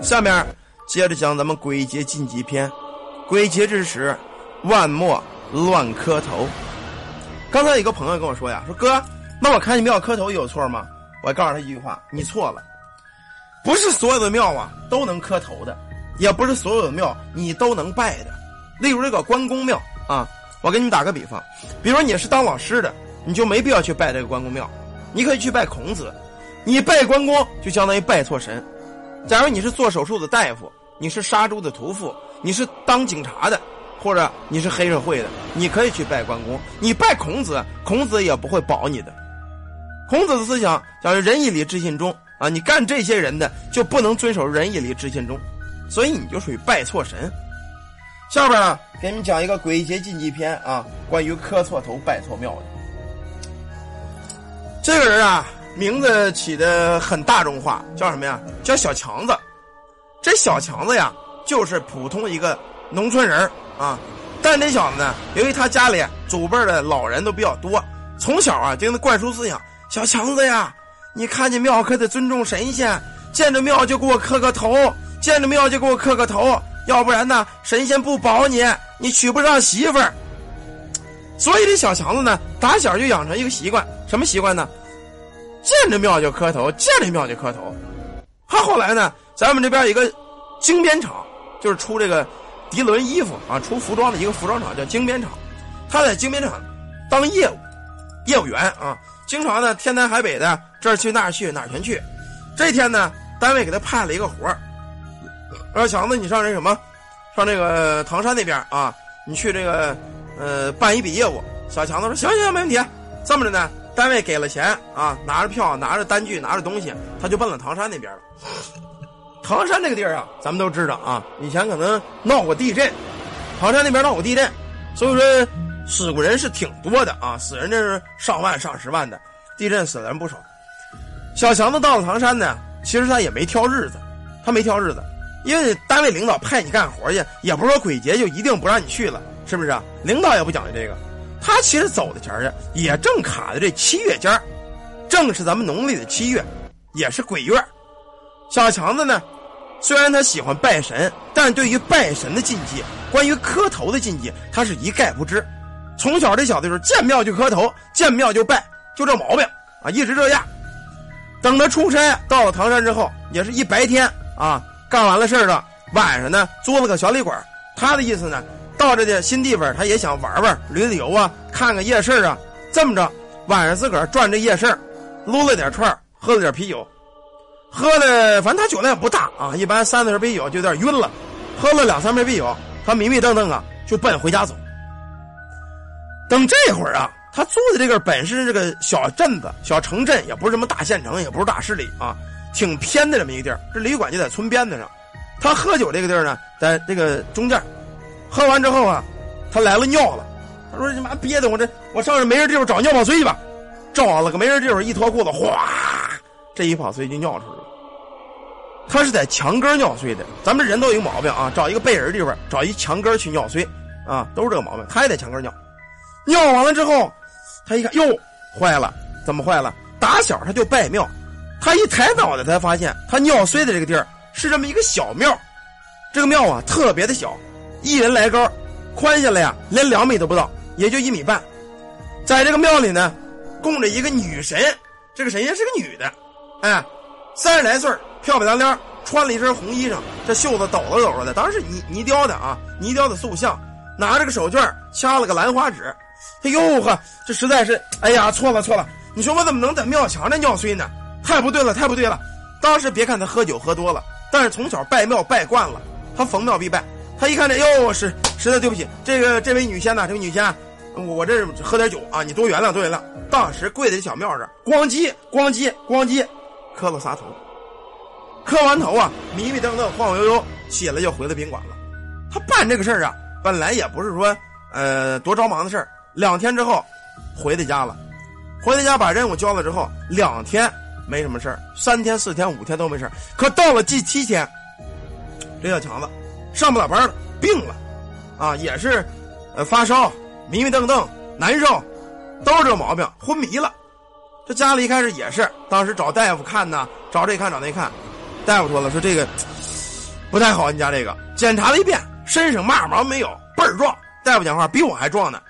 下面接着讲咱们鬼节禁忌篇。鬼节之时，万莫乱磕头。刚才有个朋友跟我说呀，说哥，那我看你庙磕头有错吗？我告诉他一句话，你错了，不是所有的庙啊都能磕头的，也不是所有的庙你都能拜的。例如这个关公庙啊，我给你打个比方，比如你是当老师的，你就没必要去拜这个关公庙，你可以去拜孔子。你拜关公就相当于拜错神。假如你是做手术的大夫，你是杀猪的屠夫，你是当警察的，或者你是黑社会的，你可以去拜关公。你拜孔子，孔子也不会保你的。孔子的思想叫仁义礼智信忠啊，你干这些人的就不能遵守仁义礼智信忠，所以你就属于拜错神。下边呢，给你们讲一个鬼节禁忌篇啊，关于磕错头拜错庙的。这个人啊。名字起的很大众化，叫什么呀？叫小强子。这小强子呀，就是普通一个农村人啊。但这小子呢，由于他家里祖辈的老人都比较多，从小啊就给他灌输思想：小强子呀，你看见庙可得尊重神仙，见着庙就给我磕个头，见着庙就给我磕个头，要不然呢，神仙不保你，你娶不上媳妇儿。所以这小强子呢，打小就养成一个习惯，什么习惯呢？见着庙就磕头，见着庙就磕头。他后来呢，咱们这边一个精编厂，就是出这个涤纶衣服啊，出服装的一个服装厂，叫精编厂。他在精编厂当业务业务员啊，经常呢天南海北的这儿去那儿去哪儿全去。这天呢，单位给他派了一个活儿，说强子，你上这什么，上这个唐山那边啊，你去这个呃办一笔业务。小强子说行行没问题，这么着呢。单位给了钱啊，拿着票，拿着单据，拿着东西，他就奔了唐山那边了。唐山这个地儿啊，咱们都知道啊，以前可能闹过地震，唐山那边闹过地震，所以说死过人是挺多的啊，死人这是上万上十万的，地震死了人不少。小强子到了唐山呢，其实他也没挑日子，他没挑日子，因为单位领导派你干活去，也不是说鬼节就一定不让你去了，是不是？领导也不讲究这个。他其实走的前儿也正卡在这七月间正是咱们农历的七月，也是鬼月。小强子呢，虽然他喜欢拜神，但对于拜神的禁忌，关于磕头的禁忌，他是一概不知。从小这小子就是见庙就磕头，见庙就拜，就这毛病啊，一直这样。等他出差到了唐山之后，也是一白天啊，干完了事儿了，晚上呢租了个小旅馆。他的意思呢。到这的新地方，他也想玩玩、旅旅游啊，看看夜市啊。这么着，晚上自个儿转这夜市，撸了点串喝了点啤酒，喝了，反正他酒量也不大啊，一般三四瓶啤酒就有点晕了。喝了两三瓶啤酒，他迷迷瞪瞪啊，就奔回家走。等这会儿啊，他住的这个本是这个小镇子、小城镇，也不是什么大县城，也不是大市里啊，挺偏的这么一个地儿。这旅馆就在村边子上，他喝酒这个地儿呢，在这个中间。喝完之后啊，他来了尿了。他说：“你妈憋的，我这我上这没人地方找尿泡水去吧。”找了个没人地方，一脱裤子，哗，这一泡水就尿出来了。他是在墙根尿碎的。咱们人都有毛病啊，找一个背人地方，找一墙根去尿碎啊，都是这个毛病。他也在墙根尿。尿完了之后，他一看，哟，坏了，怎么坏了？打小他就拜庙，他一抬脑袋才发现，他尿碎的这个地儿是这么一个小庙。这个庙啊，特别的小。一人来高，宽下来呀，连两米都不到，也就一米半。在这个庙里呢，供着一个女神，这个神仙是个女的，哎，三十来岁漂漂亮亮，穿了一身红衣裳，这袖子抖了抖了的，当然是泥泥雕的啊，泥雕的塑像，拿着个手绢掐了个兰花指。哎呦呵，这实在是，哎呀，错了错了，你说我怎么能在庙墙上尿碎呢？太不对了，太不对了。当时别看他喝酒喝多了，但是从小拜庙拜惯了，他逢庙必拜。他一看这，哟，是实在对不起，这个这位女仙呐，这位女仙，我这喝点酒啊，你多原谅，多原谅。当时跪在小庙这，咣叽咣叽咣叽，磕了仨头。磕完头啊，迷迷瞪瞪，晃晃悠悠，起来就回了宾馆了。他办这个事儿啊，本来也不是说呃多着忙的事儿。两天之后，回到家了，回到家把任务交了之后，两天没什么事儿，三天四天五天都没事儿。可到了第七天，这小强子。上不了班了，病了，啊，也是，呃，发烧，迷迷瞪瞪，难受，都是这毛病，昏迷了。这家里一开始也是，当时找大夫看呢，找这看找那看，大夫说了，说这个不太好，你家这个检查了一遍，身上嘛毛没有，倍儿壮。大夫讲话比我还壮呢。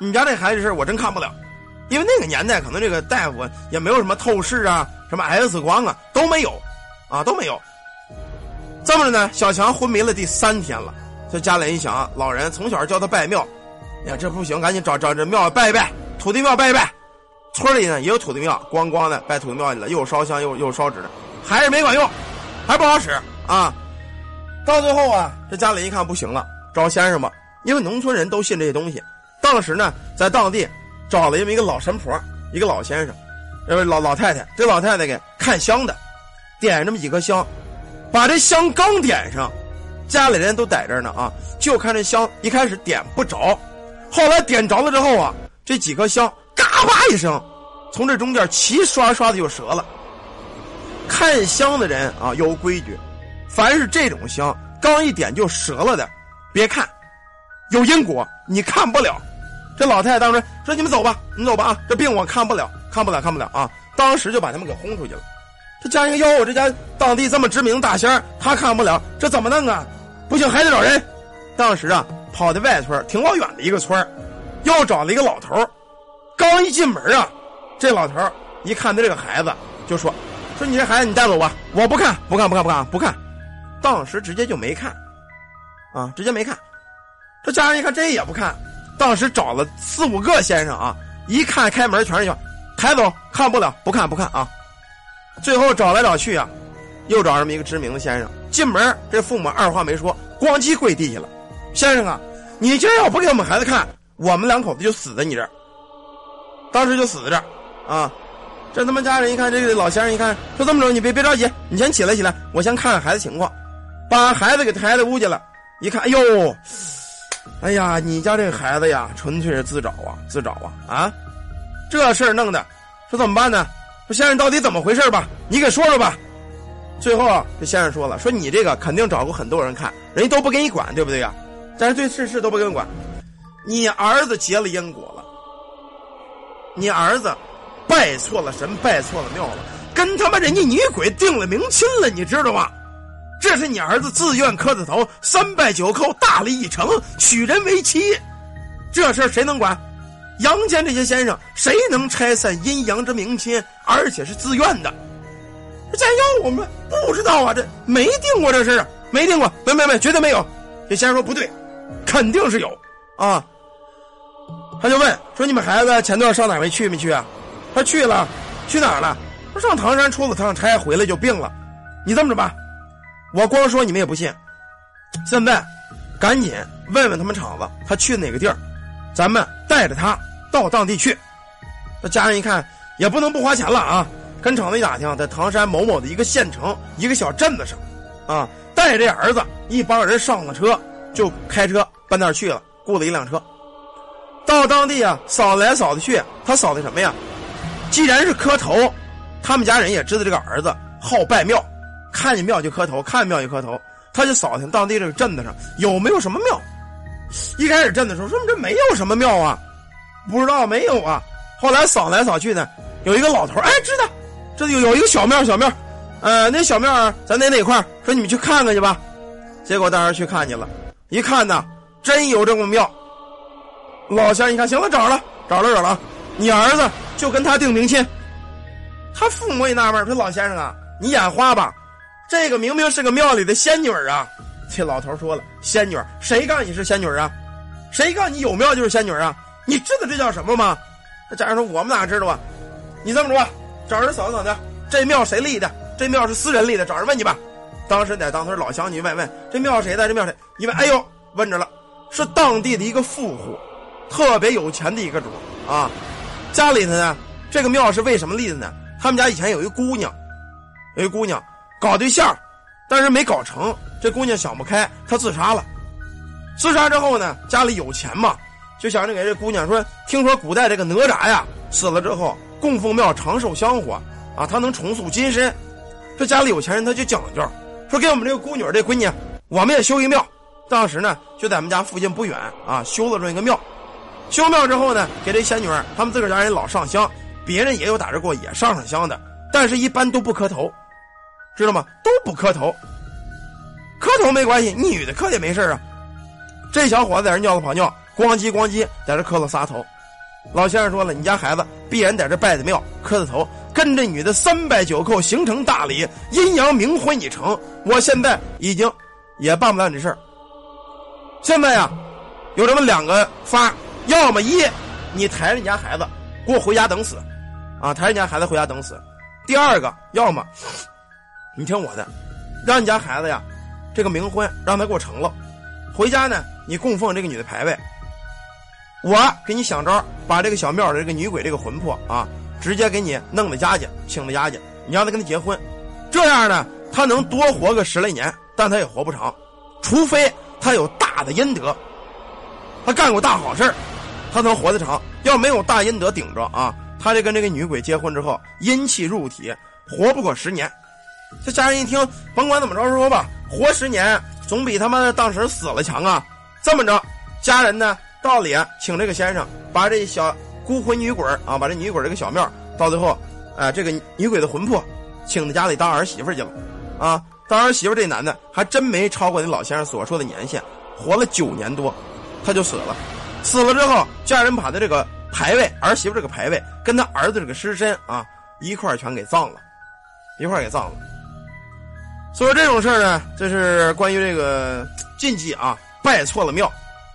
你家这孩子事我真看不了，因为那个年代可能这个大夫也没有什么透视啊，什么 X 光啊都没有，啊都没有。这么着呢，小强昏迷了第三天了。这家里一想，老人从小教他拜庙，呀这不行，赶紧找找这庙拜一拜，土地庙拜一拜。村里呢也有土地庙，咣咣的拜土地庙去了，又烧香又又烧纸，还是没管用，还不好使啊。到最后啊，这家里一看不行了，找先生吧，因为农村人都信这些东西。当时呢，在当地找了这么一个老神婆，一个老先生，这位老老太太，这老太太给看香的，点这么几颗香，把这香刚点上，家里人都在这呢啊，就看这香一开始点不着，后来点着了之后啊，这几颗香嘎巴一声，从这中间齐刷刷的就折了。看香的人啊有规矩。凡是这种香刚一点就折了的，别看，有因果，你看不了。这老太太当时说：“你们走吧，你走吧啊，这病我看不了，看不了，看不了啊！”当时就把他们给轰出去了。这家人哟，这家当地这么知名大仙他看不了，这怎么弄啊？不行，还得找人。当时啊，跑到外村挺老远的一个村又找了一个老头刚一进门啊，这老头一看他这个孩子，就说：“说你这孩子你带走吧，我不看，不看，不看，不看，不看。”当时直接就没看，啊，直接没看。这家人一看这也不看，当时找了四五个先生啊，一看开门全是叫抬走，看不了，不看不看啊。最后找来找去啊，又找这么一个知名的先生。进门这父母二话没说，咣叽跪地下了。先生啊，你今儿要不给我们孩子看，我们两口子就死在你这儿。当时就死在这儿，啊。这他妈家人一看，这个老先生一看，说这么着，你别别着急，你先起来起来，我先看看孩子情况。把孩子给抬到屋去了，一看，哎呦，哎呀，你家这个孩子呀，纯粹是自找啊，自找啊啊！这事儿弄的，说怎么办呢？说先生到底怎么回事吧？你给说说吧。最后啊，这先生说了，说你这个肯定找过很多人看，人家都不给你管，对不对呀？但是对事事都不给你管，你儿子结了因果了，你儿子拜错了神，拜错了庙了，跟他妈人家女鬼定了明亲了，你知道吗？这是你儿子自愿磕的头，三拜九叩，大礼一成，娶人为妻。这事谁能管？阳间这些先生谁能拆散阴阳之明亲？而且是自愿的。这要我们不知道啊，这没定过这事啊，没定过，没没没，绝对没有。这先生说不对，肯定是有啊。他就问说：“你们孩子前段上哪没去没去啊？”他去了，去哪儿了？他上唐山出了趟差，回来就病了。你这么着吧。我光说你们也不信，现在赶紧问问他们厂子，他去哪个地儿，咱们带着他到当地去。那家人一看也不能不花钱了啊，跟厂子一打听，在唐山某某的一个县城一个小镇子上，啊，带着儿子一帮人上了车，就开车奔那儿去了，雇了一辆车，到当地啊扫来扫的去，他扫的什么呀？既然是磕头，他们家人也知道这个儿子好拜庙。看见庙就磕头，看见庙就磕头，他就扫听当地这个镇子上有没有什么庙。一开始镇的时候说这没有什么庙啊，不知道没有啊。后来扫来扫去呢，有一个老头哎，知道，这有有一个小庙，小庙，呃，那小庙咱在哪块说你们去看看去吧。结果当时去看去了，一看呢，真有这么庙。老乡一看，行了，找了，找了，找了，你儿子就跟他定明亲。他父母也纳闷说老先生啊，你眼花吧？这个明明是个庙里的仙女啊！这老头说了：“仙女，谁告诉你是仙女啊？谁告诉你有庙就是仙女啊？你知道这叫什么吗？”那家人说：“我们哪知道啊？你这么说，找人扫扫去。这庙谁立的？这庙是私人立的，找人问去吧。”当时在当村老乡你问问：“这庙谁的？这庙谁？”一问，哎呦，问着了，是当地的一个富户，特别有钱的一个主啊。家里头呢，这个庙是为什么立的呢？他们家以前有一姑娘，有一姑娘。搞对象，但是没搞成。这姑娘想不开，她自杀了。自杀之后呢，家里有钱嘛，就想着给这姑娘说：“听说古代这个哪吒呀死了之后，供奉庙长寿香火啊，他能重塑金身。这家里有钱人他就讲究，说给我们这个姑女这闺女，我们也修一庙。当时呢，就在我们家附近不远啊，修了这么一个庙。修庙之后呢，给这仙女儿他们自个儿家人老上香，别人也有打着过也上上香的，但是一般都不磕头。知道吗？都不磕头，磕头没关系，女的磕也没事啊。这小伙子在这尿了泡尿，咣叽咣叽在这磕了仨头。老先生说了，你家孩子必然在这拜的庙磕的头，跟这女的三拜九叩，形成大礼，阴阳冥婚已成。我现在已经也办不了你事儿。现在呀，有这么两个法，要么一，你抬着你家孩子给我回家等死，啊，抬着你家孩子回家等死；第二个，要么你听我的，让你家孩子呀，这个冥婚让他给我成了，回家呢，你供奉这个女的牌位。我给你想招，把这个小庙的这个女鬼这个魂魄啊，直接给你弄到家去，请到家去，你让他跟他结婚，这样呢，他能多活个十来年，但他也活不长，除非他有大的阴德，他干过大好事他能活得长。要没有大阴德顶着啊，他这跟这个女鬼结婚之后，阴气入体，活不过十年。这家人一听，甭管怎么着说吧，活十年总比他妈的当时死了强啊。这么着，家人呢？到里请这个先生把这小孤魂女鬼啊，把这女鬼这个小庙，到最后，哎，这个女鬼的魂魄，请到家里当儿媳妇去了，啊，当儿媳妇这男的还真没超过那老先生所说的年限，活了九年多，他就死了，死了之后，家人把他这个牌位，儿媳妇这个牌位，跟他儿子这个尸身啊，一块全给葬了，一块给葬了。所以这种事儿呢，这是关于这个禁忌啊，拜错了庙。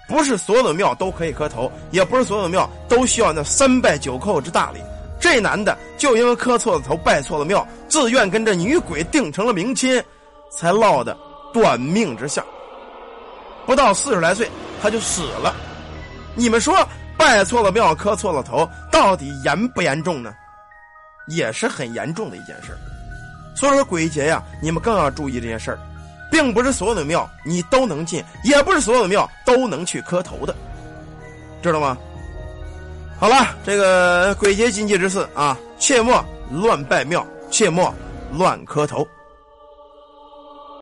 不是所有的庙都可以磕头，也不是所有的庙都需要那三拜九叩之大礼。这男的就因为磕错了头，拜错了庙，自愿跟这女鬼定成了冥亲，才落得短命之相。不到四十来岁他就死了。你们说拜错了庙，磕错了头，到底严不严重呢？也是很严重的一件事。所以说鬼节呀，你们更要注意这件事儿。并不是所有的庙你都能进，也不是所有的庙都能去磕头的，知道吗？好了，这个鬼节禁忌之四啊，切莫乱拜庙，切莫乱磕头。